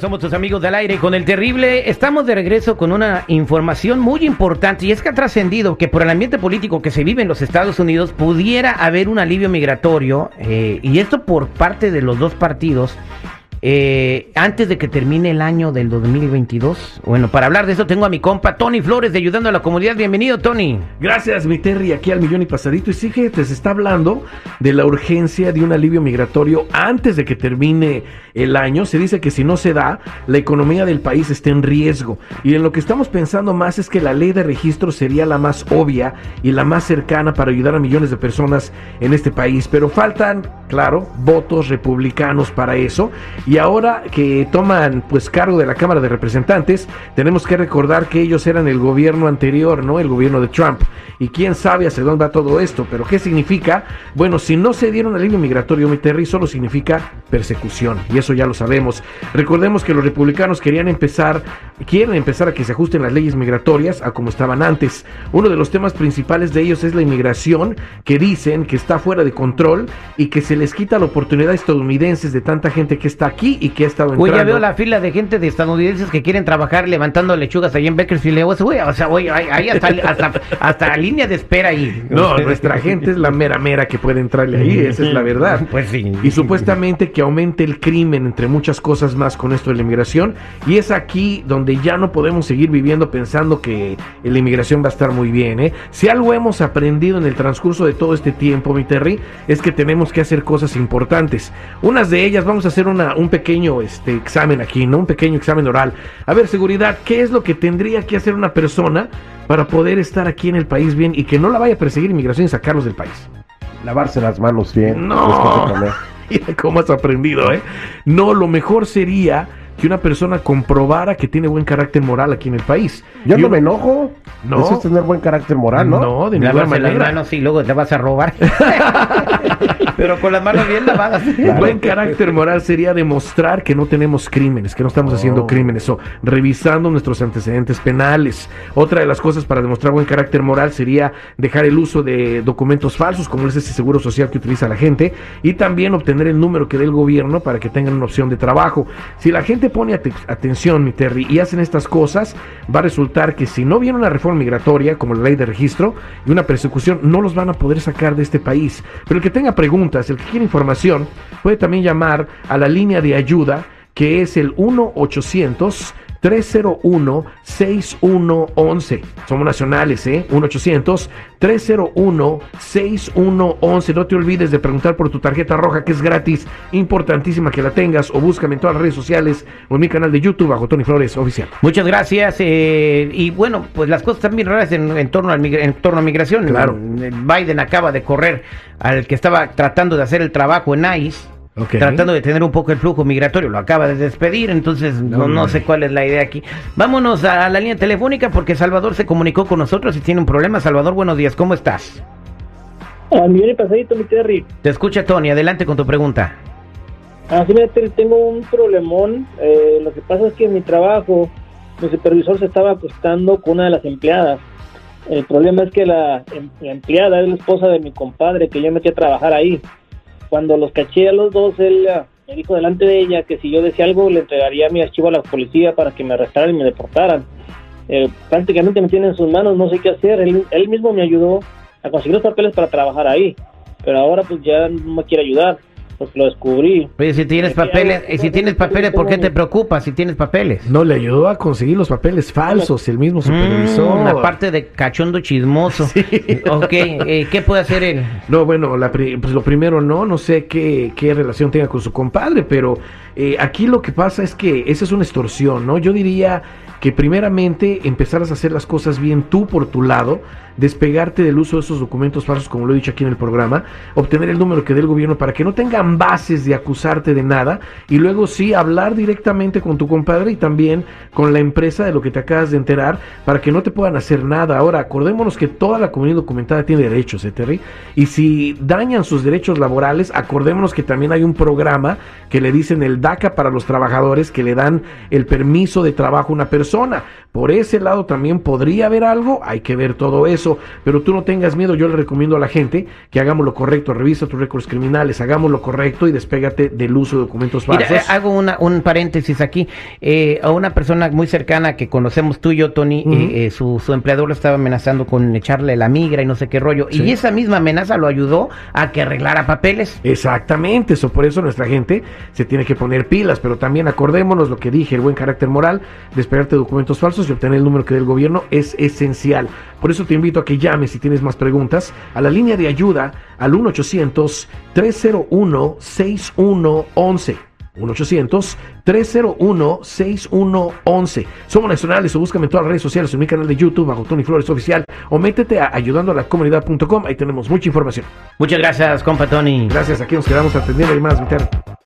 Somos tus amigos del aire con el terrible. Estamos de regreso con una información muy importante y es que ha trascendido que por el ambiente político que se vive en los Estados Unidos pudiera haber un alivio migratorio eh, y esto por parte de los dos partidos eh, antes de que termine el año del 2022. Bueno, para hablar de eso tengo a mi compa Tony Flores de Ayudando a la Comunidad. Bienvenido, Tony. Gracias, mi Terry, aquí al millón y pasadito. Y sí, gente, se está hablando de la urgencia de un alivio migratorio antes de que termine el año. Se dice que si no se da, la economía del país está en riesgo. Y en lo que estamos pensando más es que la ley de registro sería la más obvia y la más cercana para ayudar a millones de personas en este país. Pero faltan, claro, votos republicanos para eso. Y ahora que toman pues cargo de la Cámara de Representantes, tenemos que recordar que ellos eran el gobierno anterior, ¿no? El gobierno de Trump. Y quién sabe hacia dónde va todo esto, pero ¿qué significa? Bueno, si no se dieron alivio migratorio, mi Terry, solo significa persecución. Y eso ya lo sabemos. Recordemos que los republicanos querían empezar, quieren empezar a que se ajusten las leyes migratorias a como estaban antes. Uno de los temas principales de ellos es la inmigración, que dicen que está fuera de control y que se les quita la oportunidad a estadounidenses de tanta gente que está aquí y que ha estado entrando. Uy, ya veo la fila de gente de estadounidenses que quieren trabajar levantando lechugas ahí en Bakersfield. Uy, o sea, güey, ahí hasta, hasta, hasta línea de espera ahí. No, nuestra gente es la mera mera que puede entrarle ahí, esa es la verdad. Pues sí. Y supuestamente que aumente el crimen, entre muchas cosas más, con esto de la inmigración. Y es aquí donde ya no podemos seguir viviendo pensando que la inmigración va a estar muy bien. ¿eh? Si algo hemos aprendido en el transcurso de todo este tiempo, mi Terry, es que tenemos que hacer cosas importantes. Unas de ellas, vamos a hacer una, un pequeño este, examen aquí, ¿no? Un pequeño examen oral. A ver, seguridad, ¿qué es lo que tendría que hacer una persona para poder estar aquí en el país bien y que no la vaya a perseguir inmigración y sacarlos del país? Lavarse las manos bien. No. Mira cómo has aprendido, ¿eh? No, lo mejor sería que una persona comprobara que tiene buen carácter moral aquí en el país. Yo Y no un- me enojo. No. Eso es tener buen carácter moral, ¿no? No, de ninguna Lavarse las manera. manos y luego te vas a robar. Pero con las manos bien lavadas. Buen carácter moral sería demostrar que no tenemos crímenes, que no estamos haciendo crímenes o revisando nuestros antecedentes penales. Otra de las cosas para demostrar buen carácter moral sería dejar el uso de documentos falsos, como es ese seguro social que utiliza la gente, y también obtener el número que dé el gobierno para que tengan una opción de trabajo. Si la gente pone ate- atención, mi Terry, y hacen estas cosas, va a resultar que si no viene una reforma migratoria, como la ley de registro, y una persecución, no los van a poder sacar de este país. Pero el que tenga preguntas, el que quiera información, puede también llamar a la línea de ayuda que es el 1-800. 301-6111. Somos nacionales, ¿eh? 1-800-301-6111. No te olvides de preguntar por tu tarjeta roja, que es gratis. Importantísima que la tengas. O búscame en todas las redes sociales o en mi canal de YouTube, bajo Tony Flores Oficial. Muchas gracias. eh, y bueno, pues las cosas están bien raras en, en torno, al en torno a migración. Claro. Biden acaba de correr al que estaba tratando de hacer el trabajo en ICE. Tratando de tener un poco el flujo migratorio, lo acaba de despedir, entonces no, no sé cuál es la idea aquí. Vámonos a la línea telefónica porque Salvador se comunicó con nosotros y tiene un problema. Salvador, buenos días, ¿cómo estás? A millón y pasadito, mi Terry. Te escucha Tony, adelante con tu pregunta. Así, Terry, tengo un problemón. Eh, lo que pasa es que en mi trabajo, mi supervisor se estaba acostando con una de las empleadas. El problema es que la, em- la empleada es la esposa de mi compadre, que yo metí a trabajar ahí. Cuando los caché a los dos, él ah, me dijo delante de ella que si yo decía algo, le entregaría mi archivo a la policía para que me arrestaran y me deportaran. Eh, prácticamente me tiene en sus manos, no sé qué hacer. Él, él mismo me ayudó a conseguir los papeles para trabajar ahí. Pero ahora pues ya no me quiere ayudar, porque lo descubrí. Oye, si tienes papeles, y si tienes papeles, ¿por qué te preocupas si tienes papeles? No, le ayudó a conseguir los papeles falsos, el mismo supervisor. Mm, aparte de cachondo chismoso. Ok, eh, ¿qué puede hacer él? No, bueno, la pri- pues lo primero no, no sé qué, qué relación tenga con su compadre, pero eh, aquí lo que pasa es que esa es una extorsión, ¿no? Yo diría que primeramente empezaras a hacer las cosas bien tú por tu lado, despegarte del uso de esos documentos falsos, como lo he dicho aquí en el programa, obtener el número que dé el gobierno para que no tengan bases de acusarte de nada y luego sí hablar directamente con tu compadre y también con la empresa de lo que te acabas de enterar para que no te puedan hacer nada. Ahora, acordémonos que toda la comunidad documentada tiene derechos, ¿eh, Terry? Y si dañan sus derechos laborales, acordémonos que también hay un programa que le dicen el DACA para los trabajadores que le dan el permiso de trabajo a una persona. Por ese lado también podría haber algo, hay que ver todo eso, pero tú no tengas miedo, yo le recomiendo a la gente que hagamos lo correcto, revisa tus récords criminales, hagamos lo correcto y despégate del uso de documentos falsos. Mira, eh, hago una, un paréntesis aquí. Eh, a una persona muy cercana que conocemos tú y yo, Tony, eh, eh, su, su empleador lo estaba amenazando con echarle la migra y no sé qué rollo. Sí. Y esa misma amenaza lo ayudó a que arreglara papeles. Exactamente, eso por eso nuestra gente se tiene que poner pilas, pero también acordémonos lo que dije, el buen carácter moral, despegarte de documentos falsos y obtener el número que dé el gobierno es esencial. Por eso te invito a que llames si tienes más preguntas a la línea de ayuda al 1-800-301-6111. 1-800-301-6111. Somos nacionales o búscame en todas las redes sociales en mi canal de YouTube bajo Tony Flores Oficial o métete a ayudando a la comunidad.com. Ahí tenemos mucha información. Muchas gracias, compa Tony. Gracias, aquí nos quedamos atendiendo y más.